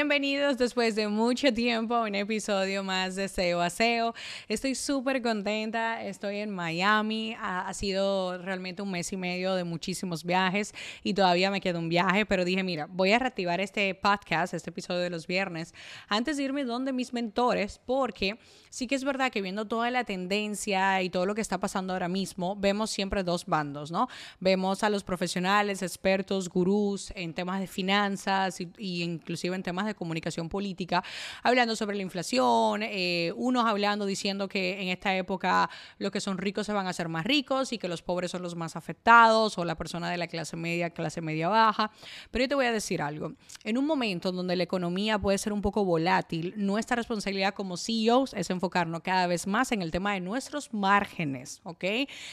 Bienvenidos después de mucho tiempo a un episodio más de SEO a SEO. Estoy súper contenta, estoy en Miami, ha, sido realmente un mes y medio de muchísimos viajes y todavía me queda un viaje, pero dije, mira, voy a reactivar este podcast, este episodio de los viernes, antes de irme donde mis mentores, porque sí que es verdad que viendo toda la tendencia y todo lo que está pasando ahora mismo, vemos siempre dos bandos, ¿no? Vemos a los profesionales, expertos, gurús en temas de finanzas y, y inclusive en temas de comunicación política, hablando sobre la inflación, eh, unos hablando diciendo que en esta época los que son ricos se van a hacer más ricos y que los pobres son los más afectados o la persona de la clase media, clase media baja. Pero yo te voy a decir algo, en un momento donde la economía puede ser un poco volátil, nuestra responsabilidad como CEOs es enfocarnos cada vez más en el tema de nuestros márgenes, ¿ok?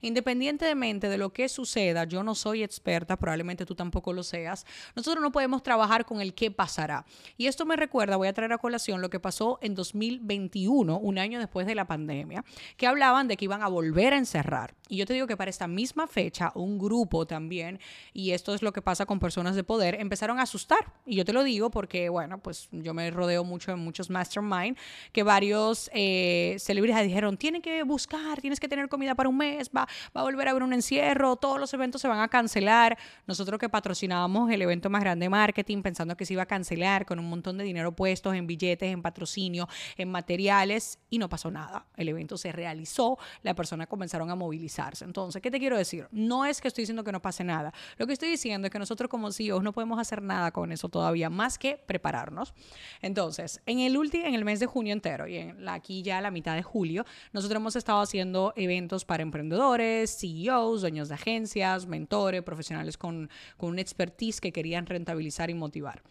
Independientemente de lo que suceda, yo no soy experta, probablemente tú tampoco lo seas, nosotros no podemos trabajar con el qué pasará. Y esto me recuerda, voy a traer a colación lo que pasó en 2021, un año después de la pandemia, que hablaban de que iban a volver a encerrar. Y yo te digo que para esta misma fecha, un grupo también, y esto es lo que pasa con personas de poder, empezaron a asustar. Y yo te lo digo porque, bueno, pues yo me rodeo mucho en muchos mastermind, que varios eh, celebridades dijeron, tienen que buscar, tienes que tener comida para un mes, va, va a volver a haber un encierro, todos los eventos se van a cancelar. Nosotros que patrocinábamos el evento más grande de marketing pensando que se iba a cancelar con un un montón de dinero puestos en billetes, en patrocinio, en materiales y no pasó nada. El evento se realizó, las personas comenzaron a movilizarse. Entonces, ¿qué te quiero decir? No es que estoy diciendo que no pase nada. Lo que estoy diciendo es que nosotros como CEOs no podemos hacer nada con eso todavía, más que prepararnos. Entonces, en el último, en el mes de junio entero y en la, aquí ya la mitad de julio, nosotros hemos estado haciendo eventos para emprendedores, CEOs, dueños de agencias, mentores, profesionales con, con una expertise que querían rentabilizar y motivar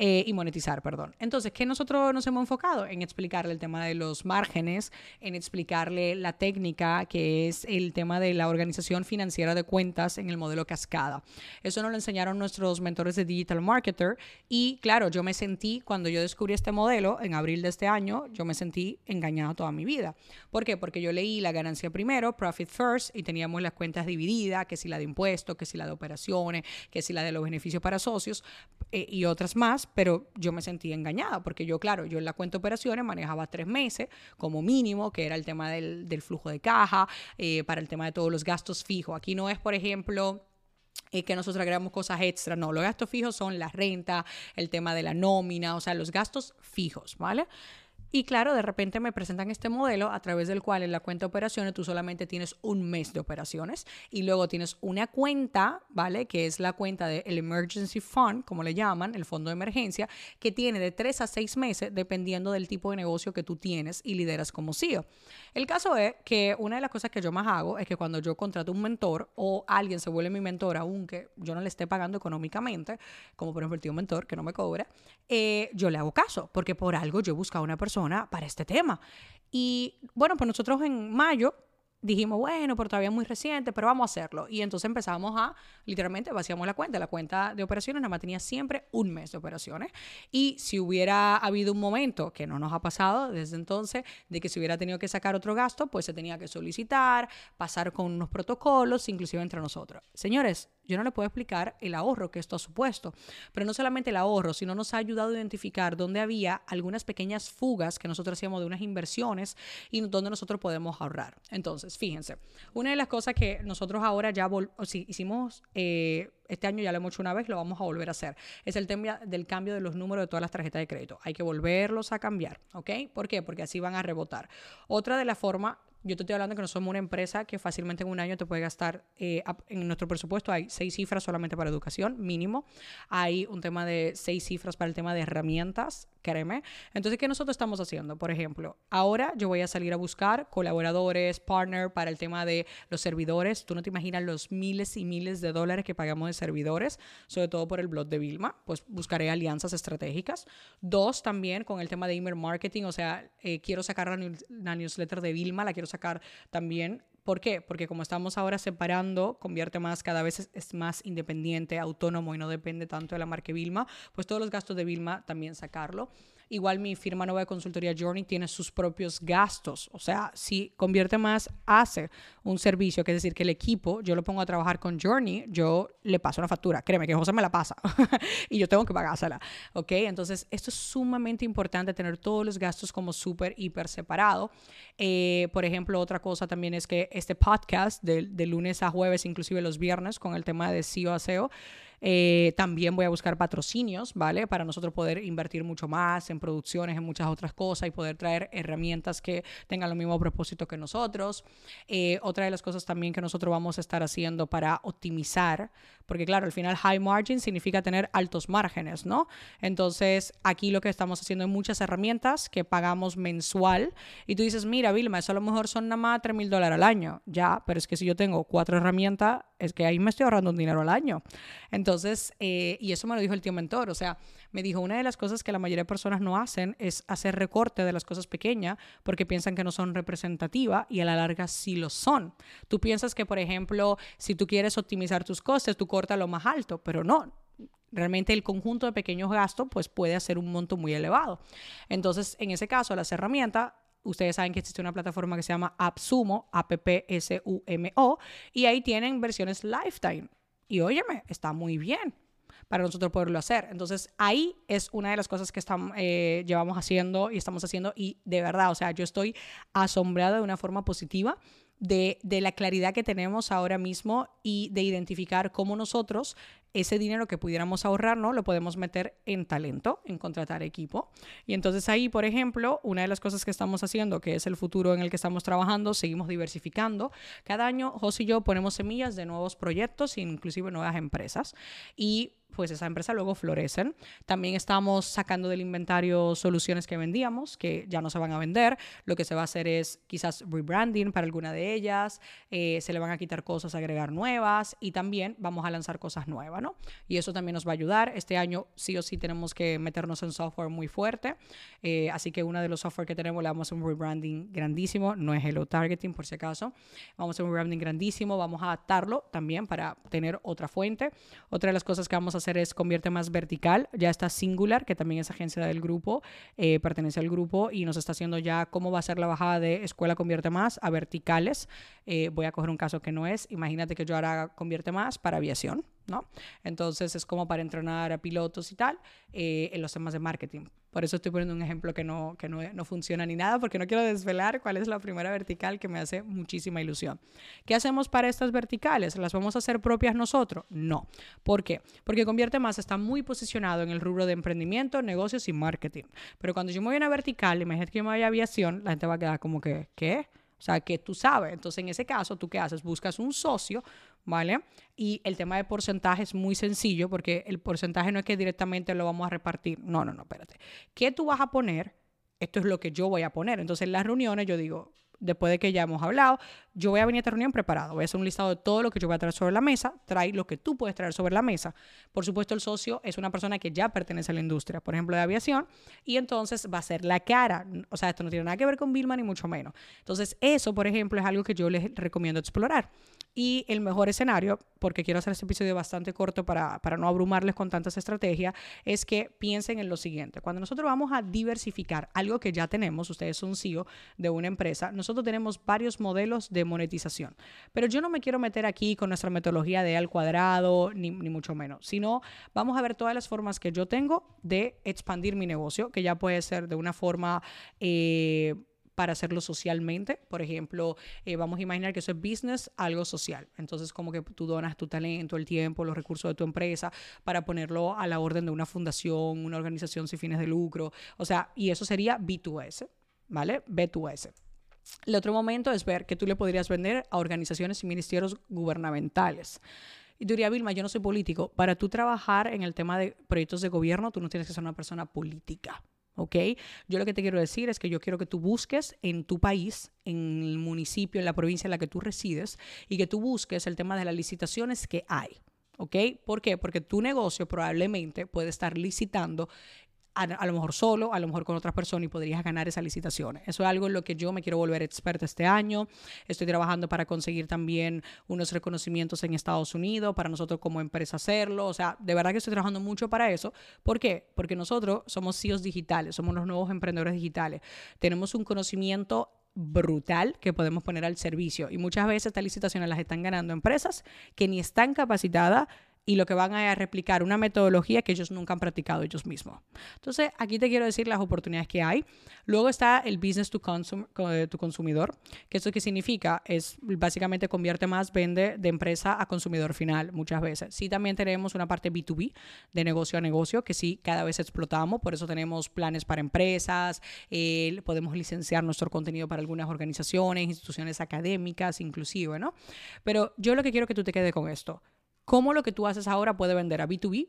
eh, y monetizar, perdón. Entonces, ¿qué nosotros nos hemos enfocado? En explicarle el tema de los márgenes, en explicarle la técnica que es el tema de la organización financiera de cuentas en el modelo cascada. Eso nos lo enseñaron nuestros mentores de Digital Marketer y claro, yo me sentí, cuando yo descubrí este modelo en abril de este año, yo me sentí engañado toda mi vida. ¿Por qué? Porque yo leí la ganancia primero, profit first, y teníamos las cuentas divididas, que si la de impuestos, que si la de operaciones, que si la de los beneficios para socios eh, y otras más, pero yo me sentí engañada porque yo, claro, yo en la cuenta de operaciones manejaba tres meses como mínimo, que era el tema del, del flujo de caja, eh, para el tema de todos los gastos fijos. Aquí no es, por ejemplo, eh, que nosotros agregamos cosas extra, no, los gastos fijos son la renta, el tema de la nómina, o sea, los gastos fijos, ¿vale? Y claro, de repente me presentan este modelo a través del cual en la cuenta de operaciones tú solamente tienes un mes de operaciones y luego tienes una cuenta, ¿vale? Que es la cuenta del Emergency Fund, como le llaman, el fondo de emergencia, que tiene de tres a seis meses dependiendo del tipo de negocio que tú tienes y lideras como CEO. El caso es que una de las cosas que yo más hago es que cuando yo contrato un mentor o alguien se vuelve mi mentor, aunque yo no le esté pagando económicamente, como por ejemplo el tío mentor que no me cobra, eh, yo le hago caso, porque por algo yo he buscado una persona para este tema. Y bueno, pues nosotros en mayo dijimos, bueno, pero todavía es muy reciente, pero vamos a hacerlo. Y entonces empezamos a, literalmente, vaciamos la cuenta. La cuenta de operaciones nada más tenía siempre un mes de operaciones. Y si hubiera habido un momento, que no nos ha pasado desde entonces, de que se hubiera tenido que sacar otro gasto, pues se tenía que solicitar, pasar con unos protocolos, inclusive entre nosotros. Señores, yo no le puedo explicar el ahorro que esto ha supuesto, pero no solamente el ahorro, sino nos ha ayudado a identificar dónde había algunas pequeñas fugas que nosotros hacíamos de unas inversiones y dónde nosotros podemos ahorrar. Entonces, fíjense, una de las cosas que nosotros ahora ya si hicimos... Eh, este año ya lo hemos hecho una vez, lo vamos a volver a hacer. Es el tema del cambio de los números de todas las tarjetas de crédito. Hay que volverlos a cambiar, ¿ok? ¿Por qué? Porque así van a rebotar. Otra de las formas yo te estoy hablando que no somos una empresa que fácilmente en un año te puede gastar, eh, en nuestro presupuesto hay seis cifras solamente para educación, mínimo. Hay un tema de seis cifras para el tema de herramientas, créeme. Entonces, ¿qué nosotros estamos haciendo? Por ejemplo, ahora yo voy a salir a buscar colaboradores, partner para el tema de los servidores. Tú no te imaginas los miles y miles de dólares que pagamos de servidores, sobre todo por el blog de Vilma. Pues buscaré alianzas estratégicas. Dos, también con el tema de email marketing, o sea, eh, quiero sacar la, la newsletter de Vilma, la quiero sacar también ¿Por qué? Porque como estamos ahora separando, convierte más, cada vez es, más independiente, autónomo y no depende tanto de la marca Vilma, pues todos los gastos de Vilma también sacarlo. Igual mi firma nueva de consultoría Journey tiene sus propios gastos. O sea, si convierte más, hace un servicio, que es decir, que el equipo, yo lo pongo a trabajar con Journey, yo le paso una factura. Créeme que José me la pasa y yo tengo que pagársela. ¿Ok? Entonces, esto es sumamente importante tener todos los gastos como súper, hiper separado. Eh, por ejemplo, otra cosa también es que este podcast de, de lunes a jueves, inclusive los viernes, con el tema de SEO a SEO, eh, también voy a buscar patrocinios, ¿vale? Para nosotros poder invertir mucho más en producciones, en muchas otras cosas y poder traer herramientas que tengan el mismo propósito que nosotros. Eh, otra de las cosas también que nosotros vamos a estar haciendo para optimizar, porque claro, al final high margin significa tener altos márgenes, ¿no? Entonces, aquí lo que estamos haciendo es muchas herramientas que pagamos mensual y tú dices, mira, Vilma, eso a lo mejor son nada más 3 mil dólares al año. Ya, pero es que si yo tengo cuatro herramientas, es que ahí me estoy ahorrando un dinero al año. Entonces, eh, y eso me lo dijo el tío mentor, o sea, me dijo, una de las cosas que la mayoría de personas no hacen es hacer recorte de las cosas pequeñas porque piensan que no son representativas y a la larga sí lo son. Tú piensas que, por ejemplo, si tú quieres optimizar tus costes, tú cortas lo más alto, pero no, realmente el conjunto de pequeños gastos pues puede hacer un monto muy elevado. Entonces, en ese caso, las herramientas Ustedes saben que existe una plataforma que se llama AppSumo, A-P-P-S-U-M-O, y ahí tienen versiones lifetime. Y óyeme, está muy bien para nosotros poderlo hacer. Entonces, ahí es una de las cosas que estamos, eh, llevamos haciendo y estamos haciendo. Y de verdad, o sea, yo estoy asombrada de una forma positiva de, de, la claridad que tenemos ahora mismo y de identificar cómo nosotros ese dinero que pudiéramos ahorrar, ¿no? Lo podemos meter en talento, en contratar equipo. Y entonces ahí, por ejemplo, una de las cosas que estamos haciendo, que es el futuro en el que estamos trabajando, seguimos diversificando. Cada año, José y yo ponemos semillas de nuevos proyectos, inclusive nuevas empresas. Y pues esa empresa luego florecen. También estamos sacando del inventario soluciones que vendíamos, que ya no se van a vender. Lo que se va a hacer es quizás rebranding para alguna de ellas, eh, se le van a quitar cosas, agregar nuevas y también vamos a lanzar cosas nuevas, ¿no? Y eso también nos va a ayudar. Este año sí o sí tenemos que meternos en software muy fuerte, eh, así que uno de los software que tenemos le vamos a un rebranding grandísimo, no es Hello Targeting por si acaso, vamos a hacer un rebranding grandísimo, vamos a adaptarlo también para tener otra fuente. Otra de las cosas que vamos a hacer es convierte más vertical. Ya está Singular, que también es agencia del grupo, eh, pertenece al grupo y nos está haciendo ya cómo va a ser la bajada de Escuela Convierte Más a verticales. Eh, voy a coger un caso que no es. Imagínate que yo ahora Convierte Más para aviación. ¿No? Entonces es como para entrenar a pilotos y tal eh, en los temas de marketing. Por eso estoy poniendo un ejemplo que, no, que no, no, funciona ni nada, porque no quiero desvelar cuál es la primera vertical que me hace muchísima ilusión. ¿Qué hacemos para estas verticales? ¿Las vamos a hacer propias nosotros? No. ¿Por qué? Porque Convierte Más está muy posicionado en el rubro de emprendimiento, negocios y marketing. Pero cuando yo me voy a una vertical, imagínate que yo me voy a aviación, la gente va a quedar como que, ¿qué? O sea, que tú sabes. Entonces, en ese caso, ¿tú qué haces? Buscas un socio, ¿vale? Y el tema de porcentaje es muy sencillo porque el porcentaje no es que directamente lo vamos a repartir. No, no, no, espérate. ¿Qué tú vas a poner? Esto es lo que yo voy a poner. Entonces, en las reuniones yo digo, después de que ya hemos hablado, yo voy a venir a esta reunión preparado. Voy a hacer un listado de todo lo que yo voy a traer sobre la mesa. Trae lo que tú puedes traer sobre la mesa. Por supuesto, el socio es una persona que ya pertenece a la industria, por ejemplo, de aviación, y entonces va a ser la cara. O sea, esto no tiene nada que ver con Vilma ni mucho menos. Entonces, eso, por ejemplo, es algo que yo les recomiendo explorar. Y el mejor escenario, porque quiero hacer este episodio bastante corto para, para no abrumarles con tantas estrategias, es que piensen en lo siguiente. Cuando nosotros vamos a diversificar algo que ya tenemos, ustedes son CEO de una empresa, nosotros tenemos varios modelos de monetización. Pero yo no me quiero meter aquí con nuestra metodología de al cuadrado, ni, ni mucho menos, sino vamos a ver todas las formas que yo tengo de expandir mi negocio, que ya puede ser de una forma... Eh, para hacerlo socialmente. Por ejemplo, eh, vamos a imaginar que eso es business, algo social. Entonces, como que tú donas tu talento, el tiempo, los recursos de tu empresa para ponerlo a la orden de una fundación, una organización sin fines de lucro. O sea, y eso sería B2S, ¿vale? B2S. El otro momento es ver que tú le podrías vender a organizaciones y ministerios gubernamentales. Y tú dirías, Vilma, yo no soy político. Para tú trabajar en el tema de proyectos de gobierno, tú no tienes que ser una persona política. ¿Ok? Yo lo que te quiero decir es que yo quiero que tú busques en tu país, en el municipio, en la provincia en la que tú resides, y que tú busques el tema de las licitaciones que hay, ¿ok? ¿Por qué? Porque tu negocio probablemente puede estar licitando a, lo mejor solo, a lo mejor con otras personas y podrías ganar esas licitaciones. Eso es algo en lo que yo me quiero volver experta este año. Estoy trabajando para conseguir también unos reconocimientos en Estados Unidos, para nosotros como empresa hacerlo. O sea, de verdad que estoy trabajando mucho para eso. ¿Por qué? Porque nosotros somos CEOs digitales, somos los nuevos emprendedores digitales. Tenemos un conocimiento brutal que podemos poner al servicio. Y muchas veces estas licitaciones las están ganando empresas que ni están capacitadas y lo que van a replicar una metodología que ellos nunca han practicado ellos mismos. Entonces, aquí te quiero decir las oportunidades que hay. Luego está el business to, consum tu consumidor, que eso qué significa es básicamente convierte más, vende de empresa a consumidor final muchas veces. Sí, también tenemos una parte B2B, de negocio a negocio, que sí cada vez explotamos, por eso tenemos planes para empresas, eh, podemos licenciar nuestro contenido para algunas organizaciones, instituciones académicas, inclusive, ¿no? Pero yo lo que quiero que tú te quedes con esto cómo lo que tú haces ahora puede vender a B2B,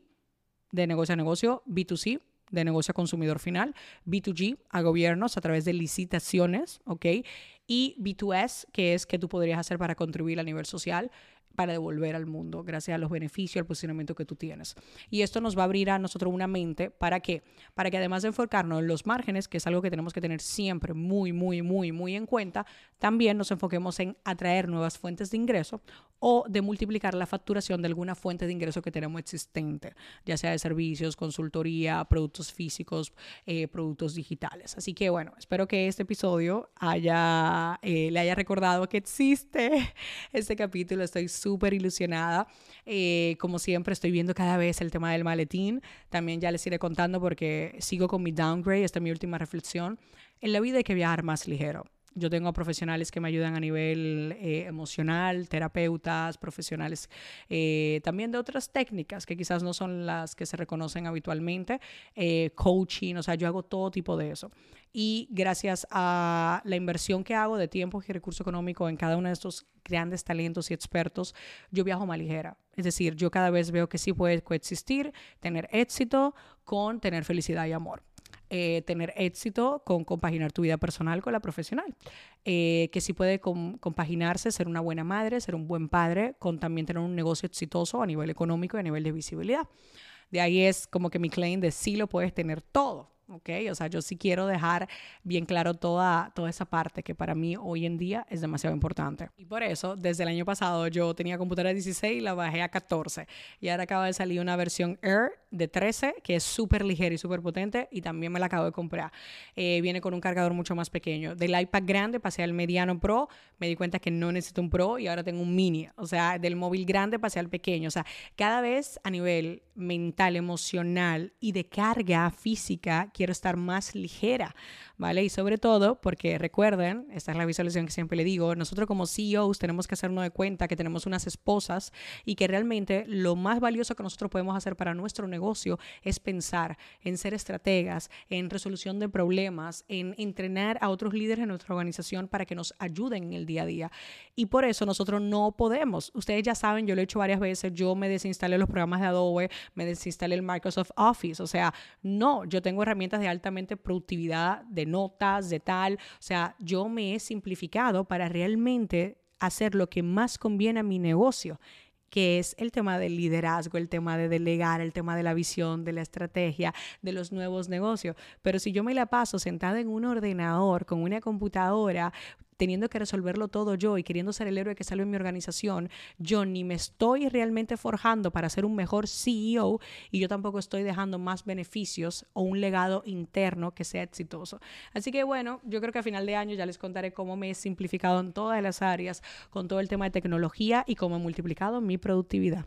de negocio a negocio, B2C, de negocio a consumidor final, B2G a gobiernos a través de licitaciones, ¿ok? Y B2S, que es que tú podrías hacer para contribuir a nivel social para devolver al mundo gracias a los beneficios, al posicionamiento que tú tienes. Y esto nos va a abrir a nosotros una mente para qué? Para que además de enfocarnos en los márgenes, que es algo que tenemos que tener siempre muy, muy, muy, muy en cuenta, también nos enfoquemos en atraer nuevas fuentes de ingreso o de multiplicar la facturación de alguna fuente de ingreso que tenemos existente, ya sea de servicios, consultoría, productos físicos, eh, productos digitales. Así que bueno, espero que este episodio haya, eh, le haya recordado que existe este capítulo. Estoy súper ilusionada. Eh, como siempre, estoy viendo cada vez el tema del maletín. También ya les iré contando porque sigo con mi downgrade. Esta es mi última reflexión. En la vida hay que viajar más ligero. Yo tengo profesionales que me ayudan a nivel eh, emocional, terapeutas, profesionales eh, también de otras técnicas que quizás no son las que se reconocen habitualmente, coaching, o sea, yo hago todo tipo de eso y gracias a la inversión que hago de tiempo y recurso económico en cada uno de estos grandes talentos y expertos, yo viajo más ligera. Es decir, yo cada vez veo que sí puede coexistir, tener éxito con tener felicidad y amor. Eh, tener éxito con compaginar tu vida personal con la profesional. Eh, que sí puede compaginarse ser una buena madre, ser un buen padre, con también tener un negocio exitoso a nivel económico y a nivel de visibilidad. De ahí es como que mi claim de sí lo puedes tener todo. ¿Ok? O sea, yo sí quiero dejar bien claro toda, toda esa parte que para mí hoy en día es demasiado importante. Y por eso, desde el año pasado yo tenía computadora de 16 y la bajé a 14. Y ahora acaba de salir una versión Air de 13 que es súper ligera y súper potente y también me la acabo de comprar. Eh, viene con un cargador mucho más pequeño. Del iPad grande pasé al mediano Pro, me di cuenta que no necesito un Pro y ahora tengo un mini. O sea, del móvil grande pasé al pequeño. O sea, cada vez a nivel mental, emocional y de carga física, quiero estar más ligera, ¿vale? Y sobre todo porque recuerden, esta es la visualización que siempre le digo, nosotros como CEOs tenemos que hacernos de cuenta que tenemos unas esposas y que realmente lo más valioso que nosotros podemos hacer para nuestro negocio es pensar en ser estrategas, en resolución de problemas, en entrenar a otros líderes en nuestra organización para que nos ayuden en el día a día. Y por eso nosotros no podemos. Ustedes ya saben, yo lo he hecho varias veces, yo me desinstalé los programas de Adobe, me desinstalé el Microsoft Office, o sea, no, yo tengo herramientas de altamente productividad, de notas, de tal. O sea, yo me he simplificado para realmente hacer lo que más conviene a mi negocio que es el tema del liderazgo, el tema de delegar, el tema de la visión, de la estrategia, de los nuevos negocios. Pero si yo me la paso sentada en un ordenador, con una computadora, teniendo que resolverlo todo yo y queriendo ser el héroe que salve en mi organización, yo ni me estoy realmente forjando para ser un mejor CEO y yo tampoco estoy dejando más beneficios o un legado interno que sea exitoso. Así que bueno, yo creo que a final de año ya les contaré cómo me he simplificado en todas las áreas con todo el tema de tecnología y cómo he multiplicado mi productividad.